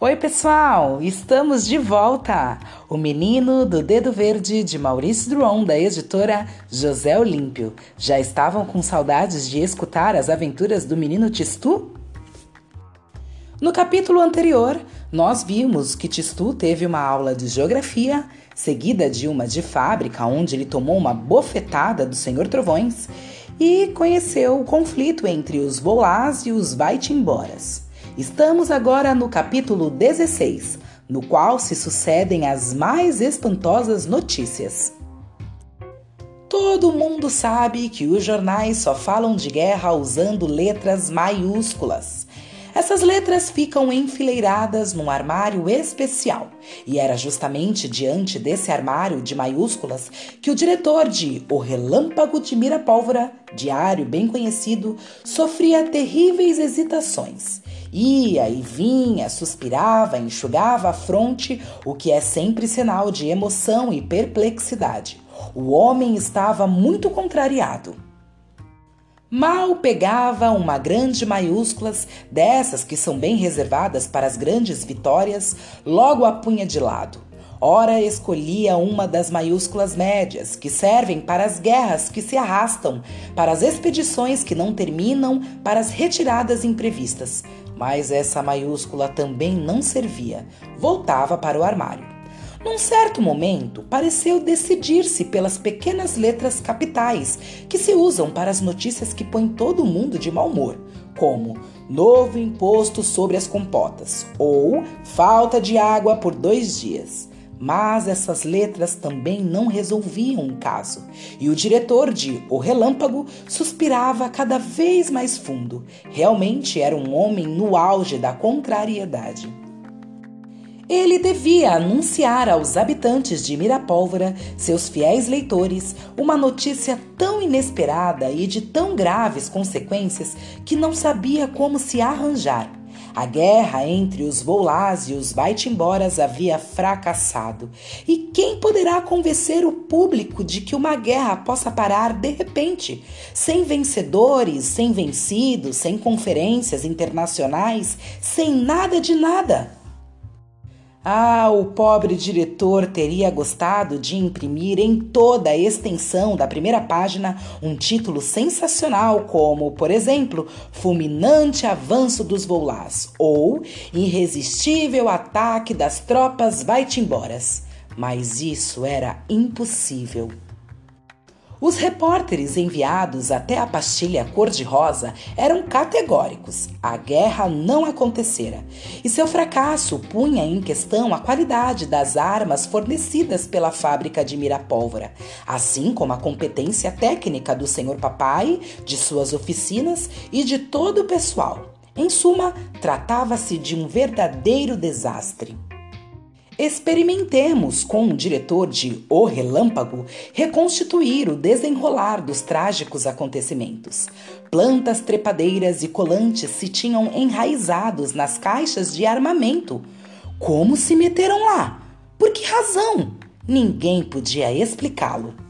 Oi, pessoal! Estamos de volta! O Menino do Dedo Verde, de Maurício Druon, da editora José Olímpio. Já estavam com saudades de escutar as aventuras do menino Tistu? No capítulo anterior, nós vimos que Tistu teve uma aula de geografia, seguida de uma de fábrica, onde ele tomou uma bofetada do Senhor Trovões, e conheceu o conflito entre os Volás e os Vai-te-emboras. Estamos agora no capítulo 16, no qual se sucedem as mais espantosas notícias. Todo mundo sabe que os jornais só falam de guerra usando letras maiúsculas. Essas letras ficam enfileiradas num armário especial, e era justamente diante desse armário de maiúsculas que o diretor de O Relâmpago de Mirapólvora, diário bem conhecido, sofria terríveis hesitações Ia e vinha, suspirava, enxugava a fronte, o que é sempre sinal de emoção e perplexidade. O homem estava muito contrariado. Mal pegava uma grande maiúsculas, dessas que são bem reservadas para as grandes vitórias, logo a punha de lado. Ora escolhia uma das maiúsculas médias, que servem para as guerras que se arrastam, para as expedições que não terminam, para as retiradas imprevistas. Mas essa maiúscula também não servia, voltava para o armário. Num certo momento, pareceu decidir-se pelas pequenas letras capitais que se usam para as notícias que põem todo mundo de mau humor, como novo imposto sobre as compotas ou falta de água por dois dias. Mas essas letras também não resolviam o caso, e o diretor de O Relâmpago suspirava cada vez mais fundo. Realmente era um homem no auge da contrariedade. Ele devia anunciar aos habitantes de Mirapólvora, seus fiéis leitores, uma notícia tão inesperada e de tão graves consequências que não sabia como se arranjar. A guerra entre os Volás e os Vai-te-emboras havia fracassado. E quem poderá convencer o público de que uma guerra possa parar de repente, sem vencedores, sem vencidos, sem conferências internacionais, sem nada de nada? Ah, o pobre diretor teria gostado de imprimir em toda a extensão da primeira página um título sensacional, como, por exemplo, Fulminante Avanço dos Volás ou Irresistível Ataque das Tropas Vai-te-emboras. Mas isso era impossível. Os repórteres enviados até a pastilha cor-de-rosa eram categóricos. A guerra não acontecera. E seu fracasso punha em questão a qualidade das armas fornecidas pela fábrica de Mirapólvora, assim como a competência técnica do senhor papai, de suas oficinas e de todo o pessoal. Em suma, tratava-se de um verdadeiro desastre. Experimentemos com o diretor de O Relâmpago reconstituir o desenrolar dos trágicos acontecimentos. Plantas trepadeiras e colantes se tinham enraizados nas caixas de armamento. Como se meteram lá? Por que razão? Ninguém podia explicá-lo.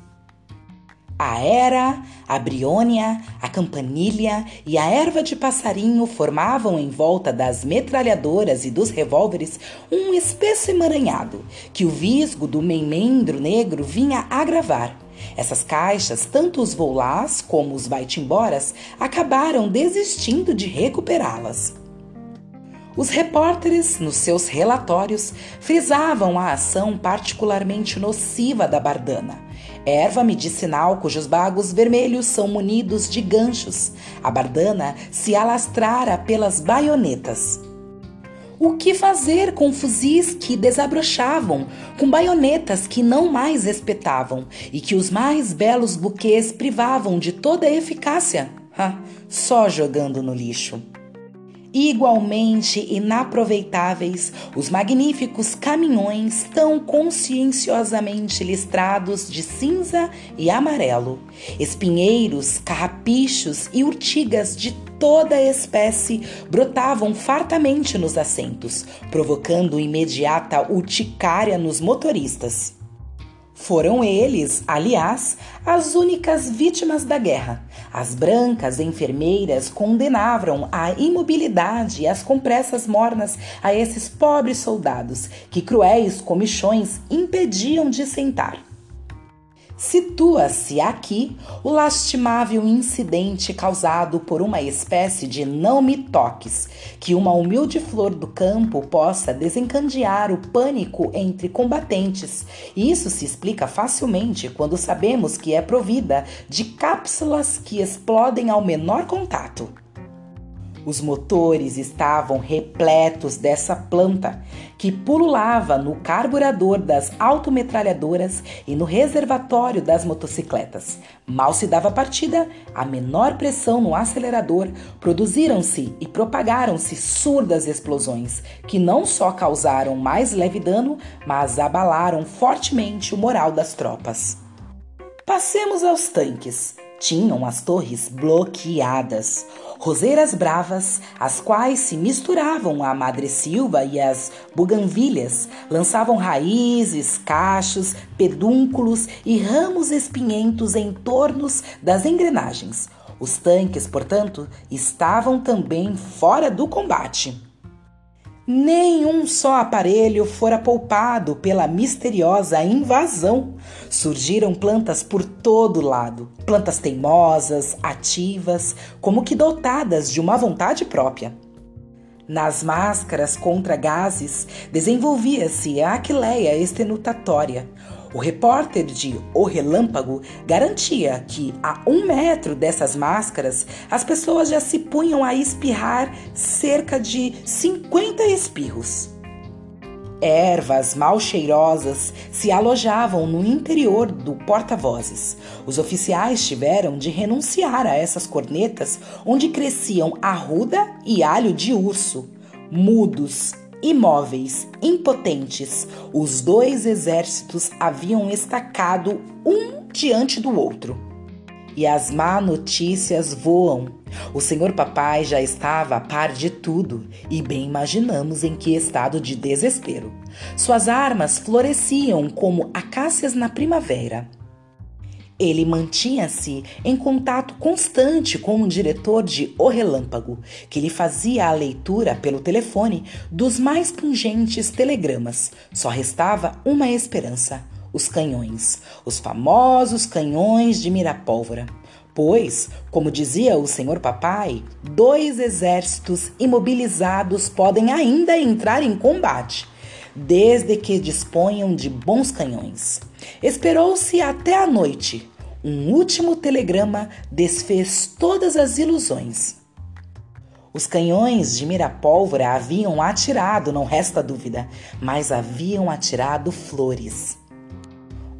A era, a briônia, a campanilha e a erva de passarinho formavam em volta das metralhadoras e dos revólveres um espesso emaranhado que o visgo do memendro negro vinha agravar. Essas caixas, tanto os volás como os vai-te-emboras, acabaram desistindo de recuperá-las. Os repórteres, nos seus relatórios, frisavam a ação particularmente nociva da bardana erva medicinal cujos bagos vermelhos são munidos de ganchos. A bardana se alastrara pelas baionetas. O que fazer com fuzis que desabrochavam, com baionetas que não mais espetavam e que os mais belos buquês privavam de toda a eficácia? Ha, só jogando no lixo. Igualmente inaproveitáveis, os magníficos caminhões tão conscienciosamente listrados de cinza e amarelo, espinheiros, carrapichos e urtigas de toda espécie brotavam fartamente nos assentos, provocando imediata urticária nos motoristas. Foram eles, aliás, as únicas vítimas da guerra. As brancas enfermeiras condenavam a imobilidade e as compressas mornas a esses pobres soldados, que cruéis comichões impediam de sentar. Situa-se aqui o lastimável incidente causado por uma espécie de não me toques, que uma humilde flor do campo possa desencadear o pânico entre combatentes. Isso se explica facilmente quando sabemos que é provida de cápsulas que explodem ao menor contato. Os motores estavam repletos dessa planta que pululava no carburador das autometralhadoras e no reservatório das motocicletas. Mal se dava partida, a menor pressão no acelerador, produziram-se e propagaram-se surdas explosões que não só causaram mais leve dano, mas abalaram fortemente o moral das tropas. Passemos aos tanques. Tinham as torres bloqueadas roseiras bravas, as quais se misturavam à madressilva e às buganvilhas, lançavam raízes, cachos, pedúnculos e ramos espinhentos em torno das engrenagens. Os tanques, portanto, estavam também fora do combate. Nenhum só aparelho fora poupado pela misteriosa invasão. Surgiram plantas por todo lado, plantas teimosas, ativas, como que dotadas de uma vontade própria. Nas máscaras contra gases desenvolvia-se a aquileia estenutatória, o repórter de O Relâmpago garantia que, a um metro dessas máscaras, as pessoas já se punham a espirrar cerca de 50 espirros. Ervas mal cheirosas se alojavam no interior do porta-vozes. Os oficiais tiveram de renunciar a essas cornetas onde cresciam arruda e alho de urso, mudos, Imóveis, impotentes, os dois exércitos haviam estacado um diante do outro. E as má notícias voam. O senhor papai já estava a par de tudo e bem imaginamos em que estado de desespero. Suas armas floresciam como acácias na primavera. Ele mantinha-se em contato constante com o diretor de O Relâmpago, que lhe fazia a leitura pelo telefone dos mais pungentes telegramas. Só restava uma esperança: os canhões, os famosos canhões de Mirapólvora. Pois, como dizia o senhor papai, dois exércitos imobilizados podem ainda entrar em combate, desde que disponham de bons canhões. Esperou-se até a noite. Um último telegrama desfez todas as ilusões. Os canhões de mirapólvora haviam atirado, não resta dúvida, mas haviam atirado flores.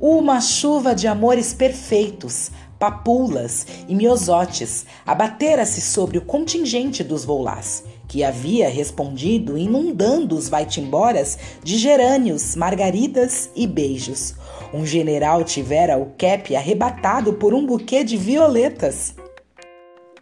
Uma chuva de amores perfeitos, papulas e miosotes abatera-se sobre o contingente dos volás, que havia respondido inundando os vai-te-emboras de gerânios, margaridas e beijos. Um general tivera o cap arrebatado por um buquê de violetas.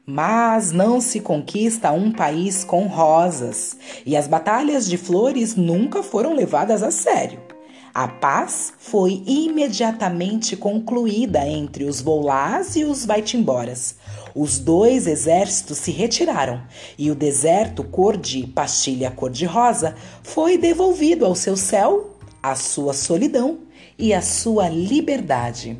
Mas não se conquista um país com rosas, e as batalhas de flores nunca foram levadas a sério. A paz foi imediatamente concluída entre os Volás e os Vaitimboras. Os dois exércitos se retiraram e o deserto cor de pastilha cor-de-rosa foi devolvido ao seu céu, à sua solidão e à sua liberdade.